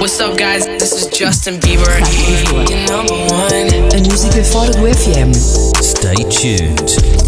What's up, guys? This is Justin Bieber. Number one. A música fora do FM. Stay tuned.